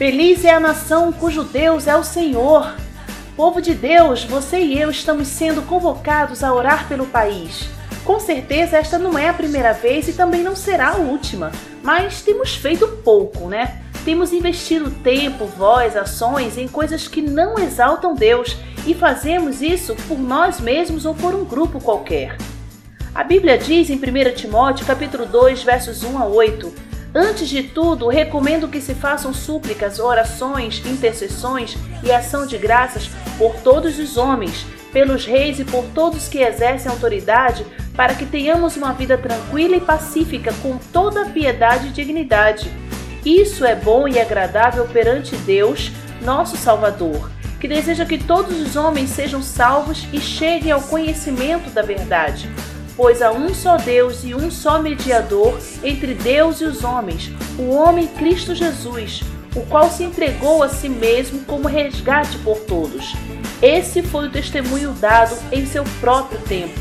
Feliz é a nação cujo Deus é o Senhor. Povo de Deus, você e eu estamos sendo convocados a orar pelo país. Com certeza esta não é a primeira vez e também não será a última, mas temos feito pouco, né? Temos investido tempo, voz, ações em coisas que não exaltam Deus e fazemos isso por nós mesmos ou por um grupo qualquer. A Bíblia diz em 1 Timóteo capítulo 2, versos 1 a 8: Antes de tudo, recomendo que se façam súplicas, orações, intercessões e ação de graças por todos os homens, pelos reis e por todos que exercem autoridade, para que tenhamos uma vida tranquila e pacífica com toda piedade e dignidade. Isso é bom e agradável perante Deus, nosso Salvador, que deseja que todos os homens sejam salvos e cheguem ao conhecimento da verdade pois há um só Deus e um só mediador entre Deus e os homens, o homem Cristo Jesus, o qual se entregou a si mesmo como resgate por todos. Esse foi o testemunho dado em seu próprio tempo.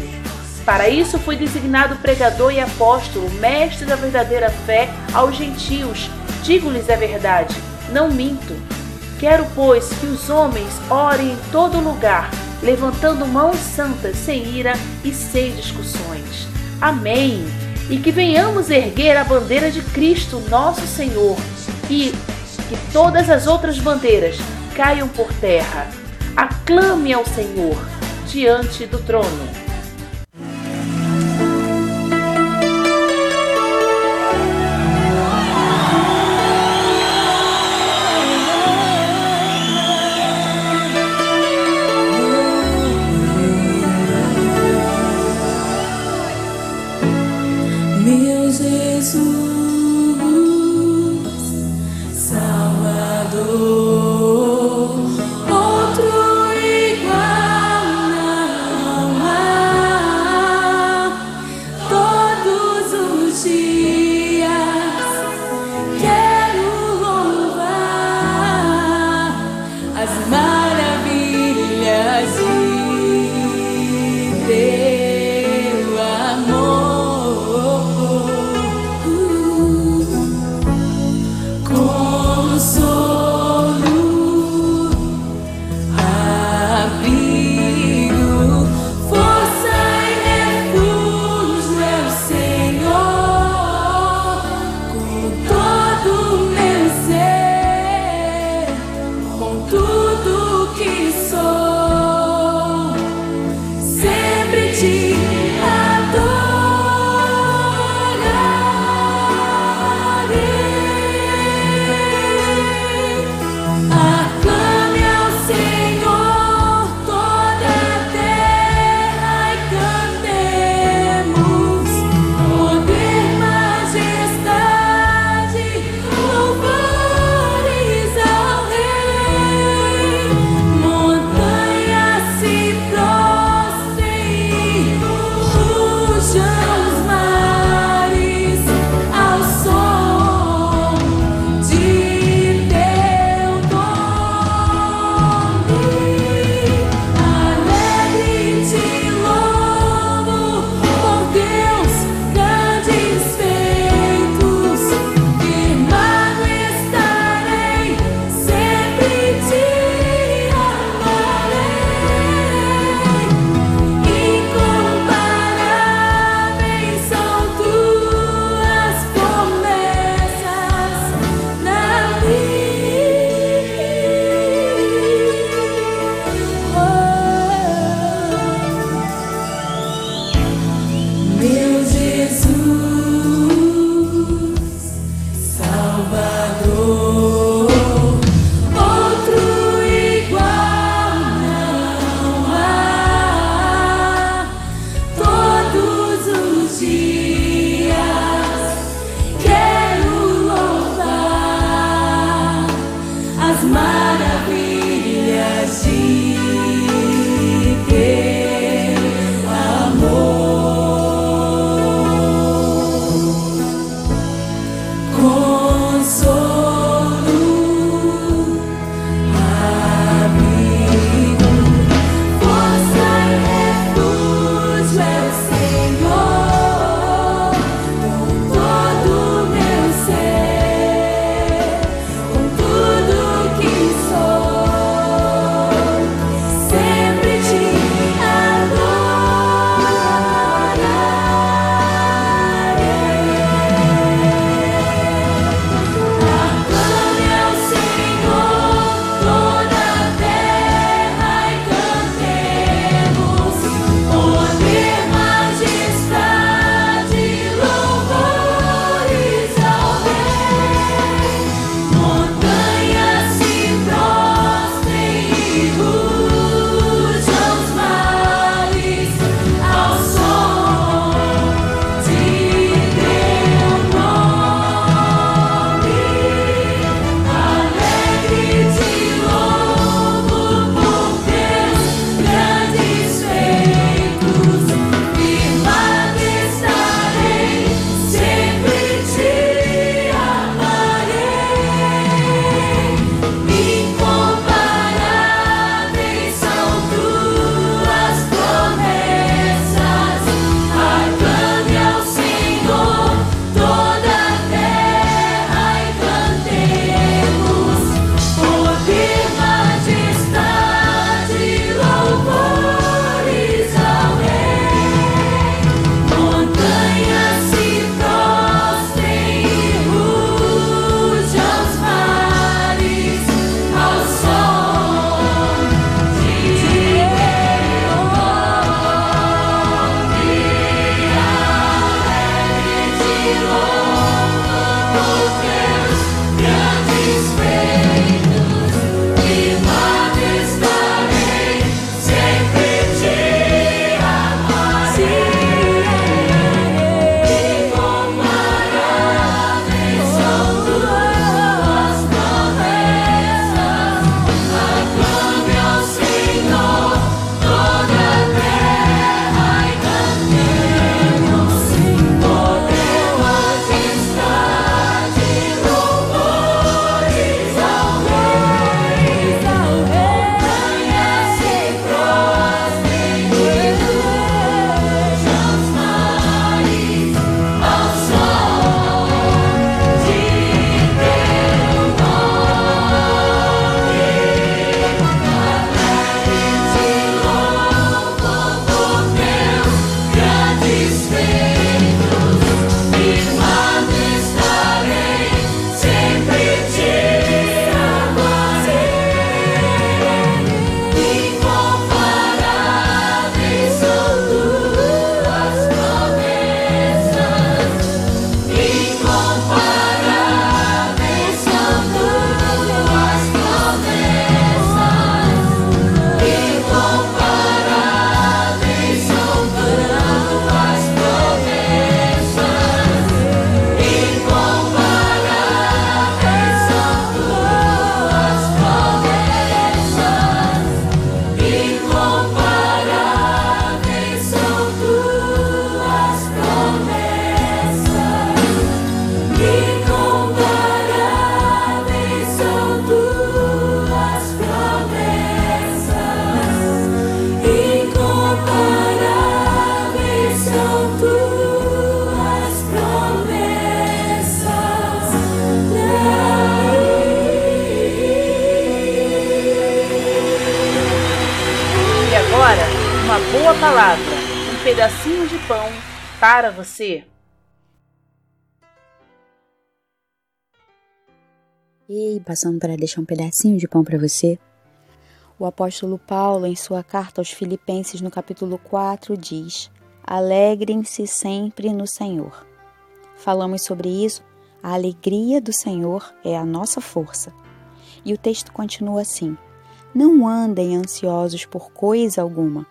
Para isso foi designado pregador e apóstolo, mestre da verdadeira fé aos gentios. Digo-lhes a verdade, não minto. Quero, pois, que os homens orem em todo lugar, levantando mãos santas, sem ira e sem discussões. Amém. E que venhamos erguer a bandeira de Cristo, nosso Senhor, e que todas as outras bandeiras caiam por terra. Aclame ao Senhor diante do trono. Palavra, um pedacinho de pão para você. Ei, passando para deixar um pedacinho de pão para você. O apóstolo Paulo, em sua carta aos Filipenses, no capítulo 4, diz: Alegrem-se sempre no Senhor. Falamos sobre isso. A alegria do Senhor é a nossa força. E o texto continua assim: Não andem ansiosos por coisa alguma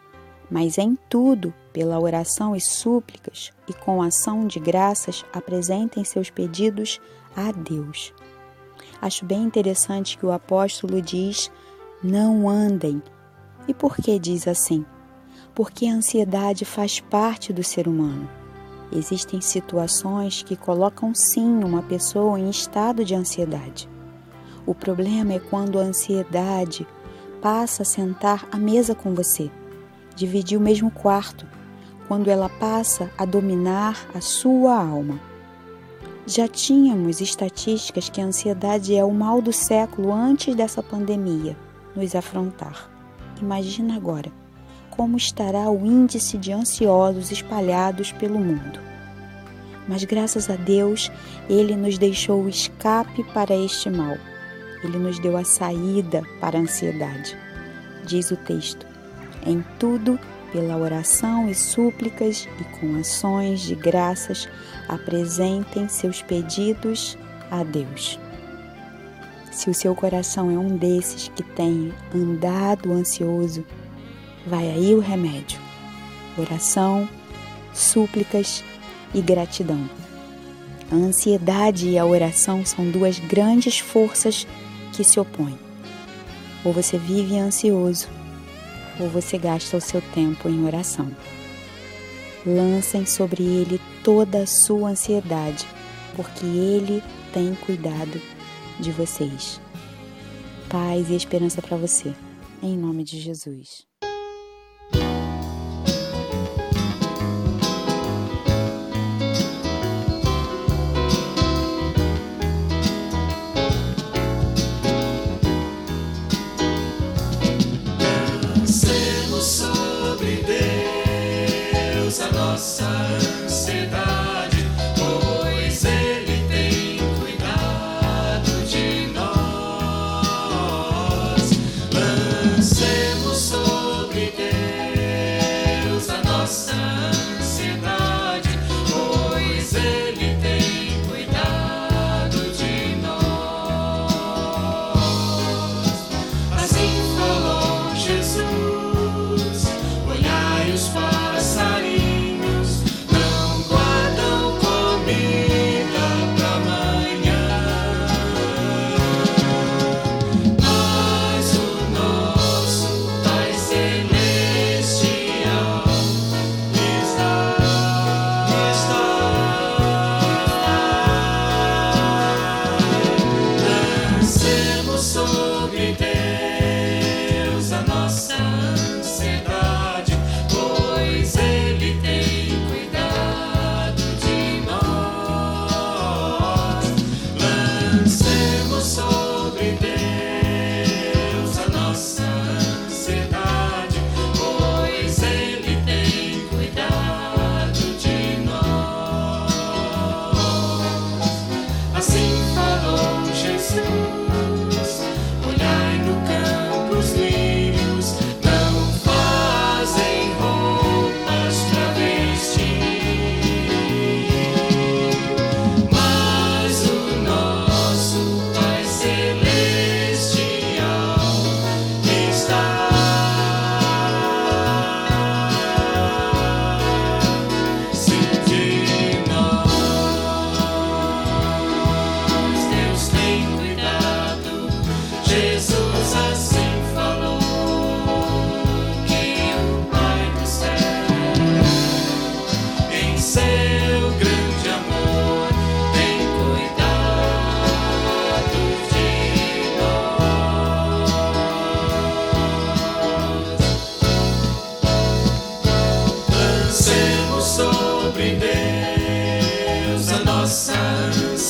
mas em tudo, pela oração e súplicas e com ação de graças, apresentem seus pedidos a Deus. Acho bem interessante que o apóstolo diz: não andem. E por que diz assim? Porque a ansiedade faz parte do ser humano. Existem situações que colocam sim uma pessoa em estado de ansiedade. O problema é quando a ansiedade passa a sentar à mesa com você dividir o mesmo quarto, quando ela passa a dominar a sua alma. Já tínhamos estatísticas que a ansiedade é o mal do século antes dessa pandemia nos afrontar. Imagina agora como estará o índice de ansiosos espalhados pelo mundo. Mas graças a Deus, Ele nos deixou o escape para este mal. Ele nos deu a saída para a ansiedade. Diz o texto: em tudo, pela oração e súplicas e com ações de graças, apresentem seus pedidos a Deus. Se o seu coração é um desses que tem andado ansioso, vai aí o remédio: oração, súplicas e gratidão. A ansiedade e a oração são duas grandes forças que se opõem. Ou você vive ansioso, ou você gasta o seu tempo em oração. Lancem sobre ele toda a sua ansiedade, porque ele tem cuidado de vocês. Paz e esperança para você, em nome de Jesus.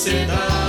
Ansiedade,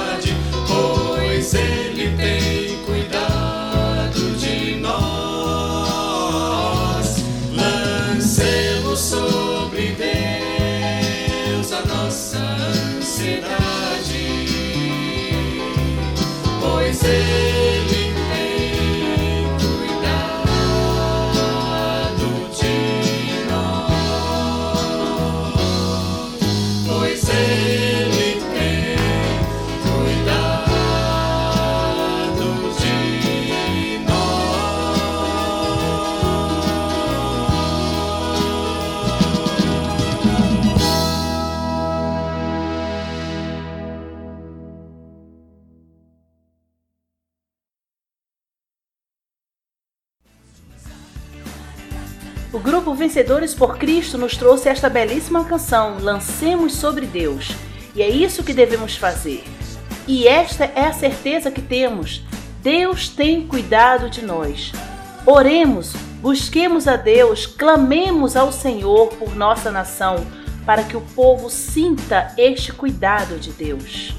O grupo Vencedores por Cristo nos trouxe esta belíssima canção, Lancemos sobre Deus. E é isso que devemos fazer. E esta é a certeza que temos: Deus tem cuidado de nós. Oremos, busquemos a Deus, clamemos ao Senhor por nossa nação, para que o povo sinta este cuidado de Deus.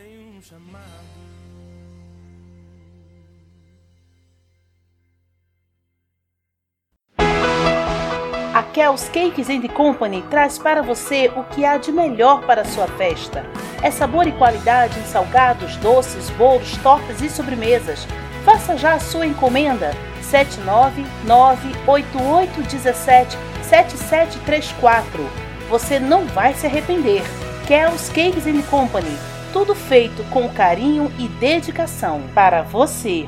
A Kel's Cakes and Company traz para você o que há de melhor para a sua festa. É sabor e qualidade em salgados, doces, bolos, tortas e sobremesas. Faça já a sua encomenda 79988177734. Você não vai se arrepender. Kel's Cakes and Company. Tudo feito com carinho e dedicação para você.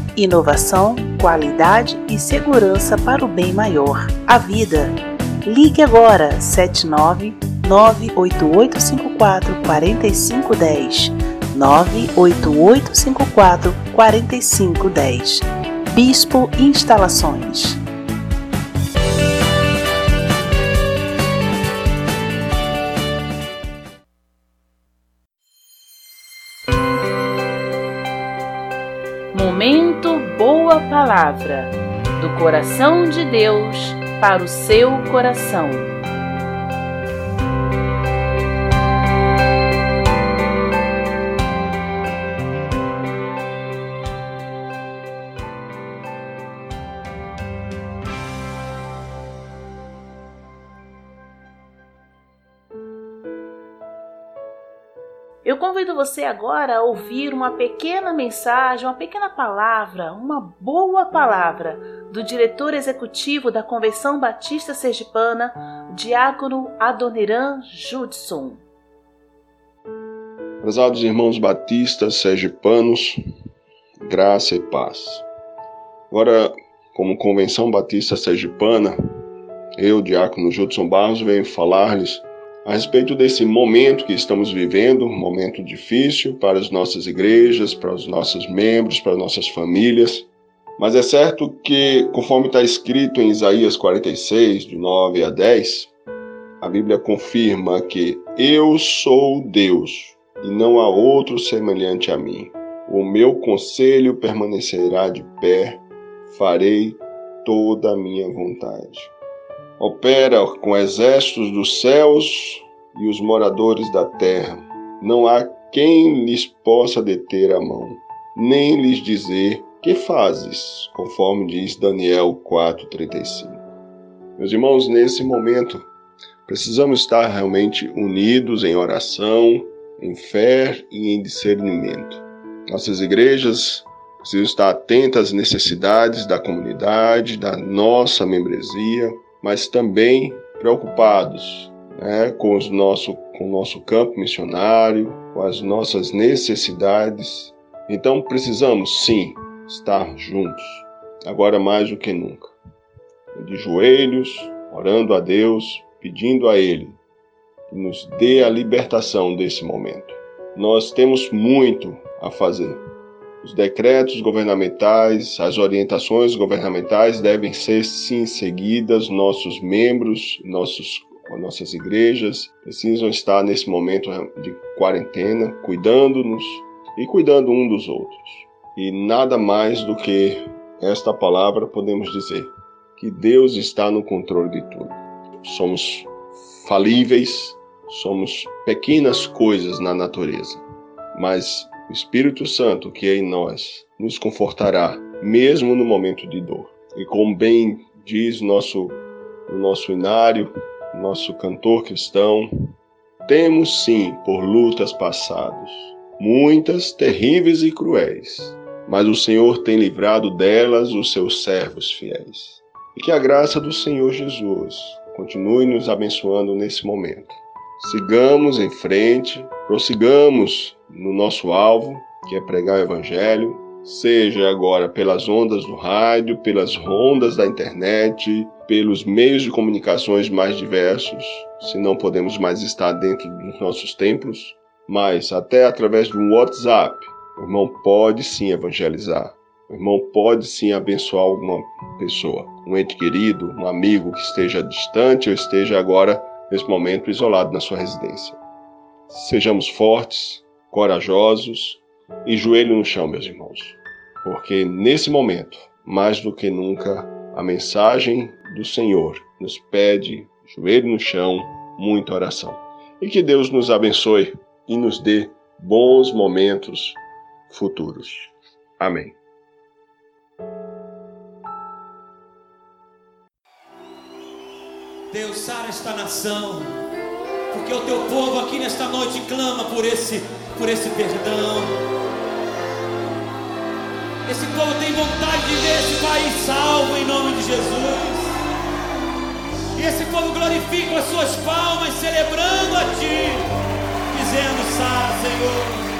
Inovação, qualidade e segurança para o bem maior, a vida. Ligue agora 79 98854 4510 98854 4510 Bispo Instalações Palavra do coração de Deus para o seu coração. Convido você agora a ouvir uma pequena mensagem, uma pequena palavra, uma boa palavra do diretor executivo da Convenção Batista Sergipana, diácono Adoniran Judson. Prezados irmãos batistas sergipanos, graça e paz. Agora, como Convenção Batista Sergipana, eu, diácono Judson Barros, venho falar-lhes a respeito desse momento que estamos vivendo, um momento difícil para as nossas igrejas, para os nossos membros, para as nossas famílias. Mas é certo que, conforme está escrito em Isaías 46, de 9 a 10, a Bíblia confirma que eu sou Deus, e não há outro semelhante a mim. O meu conselho permanecerá de pé, farei toda a minha vontade. Opera com exércitos dos céus e os moradores da terra. Não há quem lhes possa deter a mão, nem lhes dizer: Que fazes? Conforme diz Daniel 4,35. Meus irmãos, nesse momento, precisamos estar realmente unidos em oração, em fé e em discernimento. Nossas igrejas precisam estar atentas às necessidades da comunidade, da nossa membresia, mas também preocupados né, com, os nosso, com o nosso campo missionário, com as nossas necessidades. Então precisamos sim estar juntos, agora mais do que nunca. De joelhos, orando a Deus, pedindo a Ele que nos dê a libertação desse momento. Nós temos muito a fazer. Os decretos governamentais, as orientações governamentais devem ser sim seguidas. Nossos membros, nossos, nossas igrejas precisam estar nesse momento de quarentena, cuidando-nos e cuidando um dos outros. E nada mais do que esta palavra podemos dizer: que Deus está no controle de tudo. Somos falíveis, somos pequenas coisas na natureza, mas o Espírito Santo que é em nós nos confortará, mesmo no momento de dor. E como bem diz nosso, o nosso inário, nosso cantor cristão, temos sim por lutas passadas, muitas terríveis e cruéis, mas o Senhor tem livrado delas os seus servos fiéis. E que a graça do Senhor Jesus continue nos abençoando nesse momento sigamos em frente, prossigamos no nosso alvo, que é pregar o Evangelho, seja agora pelas ondas do rádio, pelas ondas da internet, pelos meios de comunicações mais diversos, se não podemos mais estar dentro dos nossos templos, mas até através de um WhatsApp, o irmão pode sim evangelizar. O irmão pode sim abençoar alguma pessoa, um ente querido, um amigo que esteja distante ou esteja agora nesse momento isolado na sua residência. Sejamos fortes, corajosos e joelho no chão, meus irmãos, porque nesse momento, mais do que nunca, a mensagem do Senhor nos pede, joelho no chão, muita oração. E que Deus nos abençoe e nos dê bons momentos futuros. Amém. Deus, sara esta nação, porque o teu povo aqui nesta noite clama por esse, por esse perdão. Esse povo tem vontade de ver esse país salvo em nome de Jesus. E esse povo glorifica as suas palmas, celebrando a Ti, dizendo: Sara, Senhor.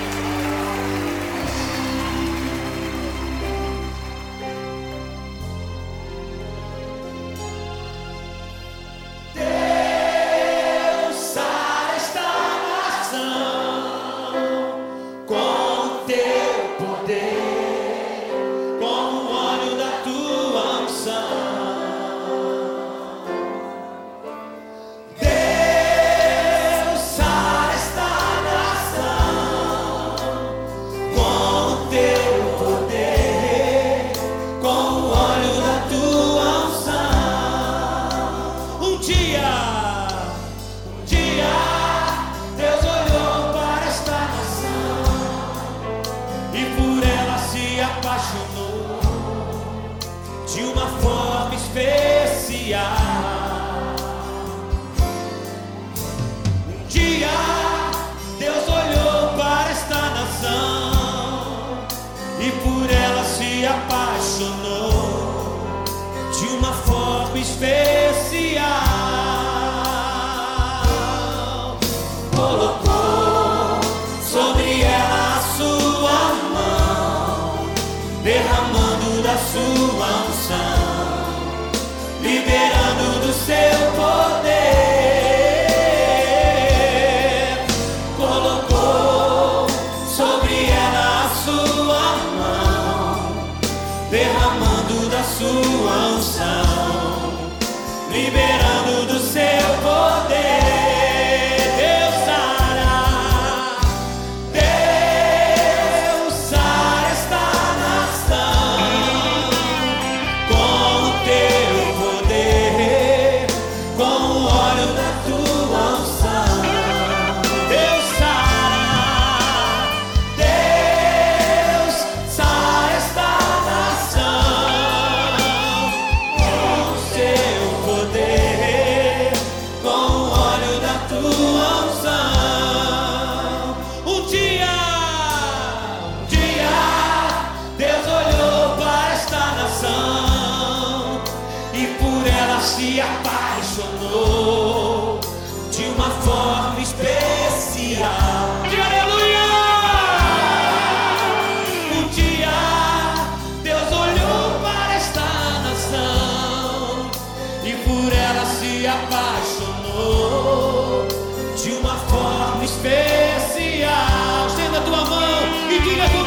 se apaixonou de uma forma especial. Estenda tua mão e diga tua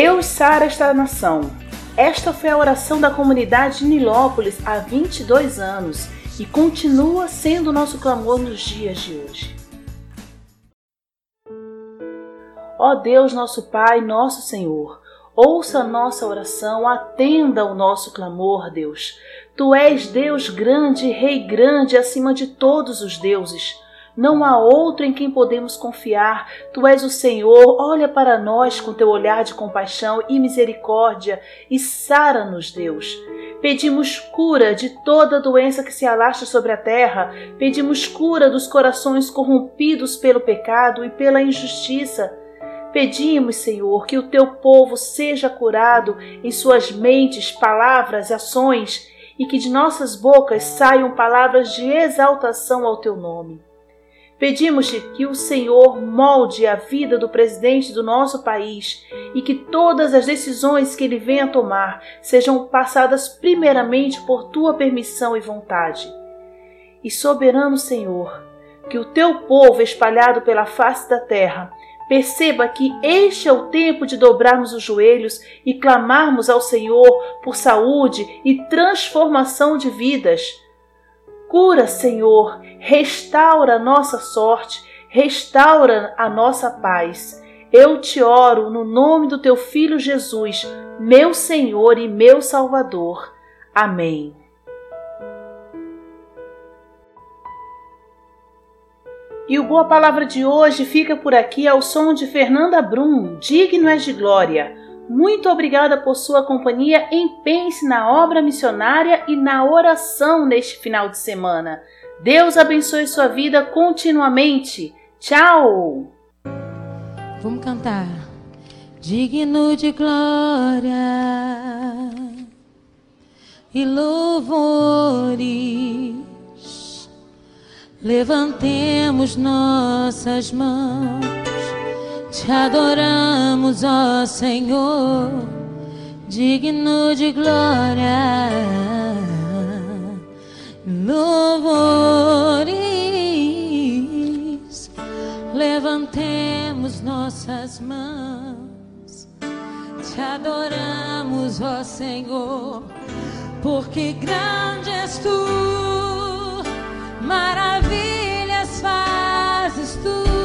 Deus sara esta nação. Esta foi a oração da comunidade de Nilópolis há 22 anos e continua sendo nosso clamor nos dias de hoje. Ó Deus, nosso Pai, nosso Senhor, ouça a nossa oração, atenda o nosso clamor, Deus. Tu és Deus grande, Rei grande acima de todos os deuses. Não há outro em quem podemos confiar. Tu és o Senhor. Olha para nós com teu olhar de compaixão e misericórdia e sara-nos, Deus. Pedimos cura de toda doença que se alastra sobre a terra. Pedimos cura dos corações corrompidos pelo pecado e pela injustiça. Pedimos, Senhor, que o teu povo seja curado em suas mentes, palavras, ações e que de nossas bocas saiam palavras de exaltação ao teu nome. Pedimos-te que o Senhor molde a vida do presidente do nosso país e que todas as decisões que ele venha tomar sejam passadas primeiramente por tua permissão e vontade. E soberano Senhor, que o teu povo espalhado pela face da terra perceba que este é o tempo de dobrarmos os joelhos e clamarmos ao Senhor por saúde e transformação de vidas Cura, Senhor, restaura a nossa sorte, restaura a nossa paz. Eu te oro no nome do teu Filho Jesus, meu Senhor e meu Salvador. Amém. E o Boa Palavra de hoje fica por aqui ao som de Fernanda Brum, Digno é de Glória. Muito obrigada por sua companhia. Empenhe-se na obra missionária e na oração neste final de semana. Deus abençoe sua vida continuamente. Tchau! Vamos cantar. Digno de glória e louvores, levantemos nossas mãos te adoramos, ó Senhor, digno de glória, louvores. Levantemos nossas mãos, te adoramos, ó Senhor, porque grande és tu, maravilhas fazes tu.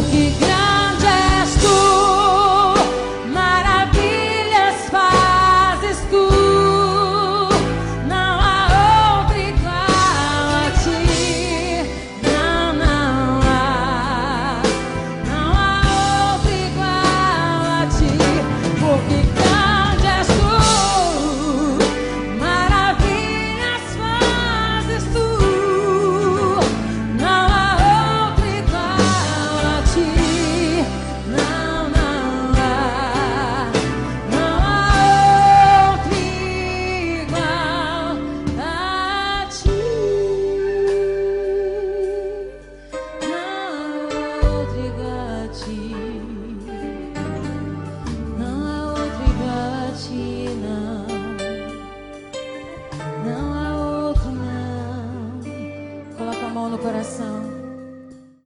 Porque grande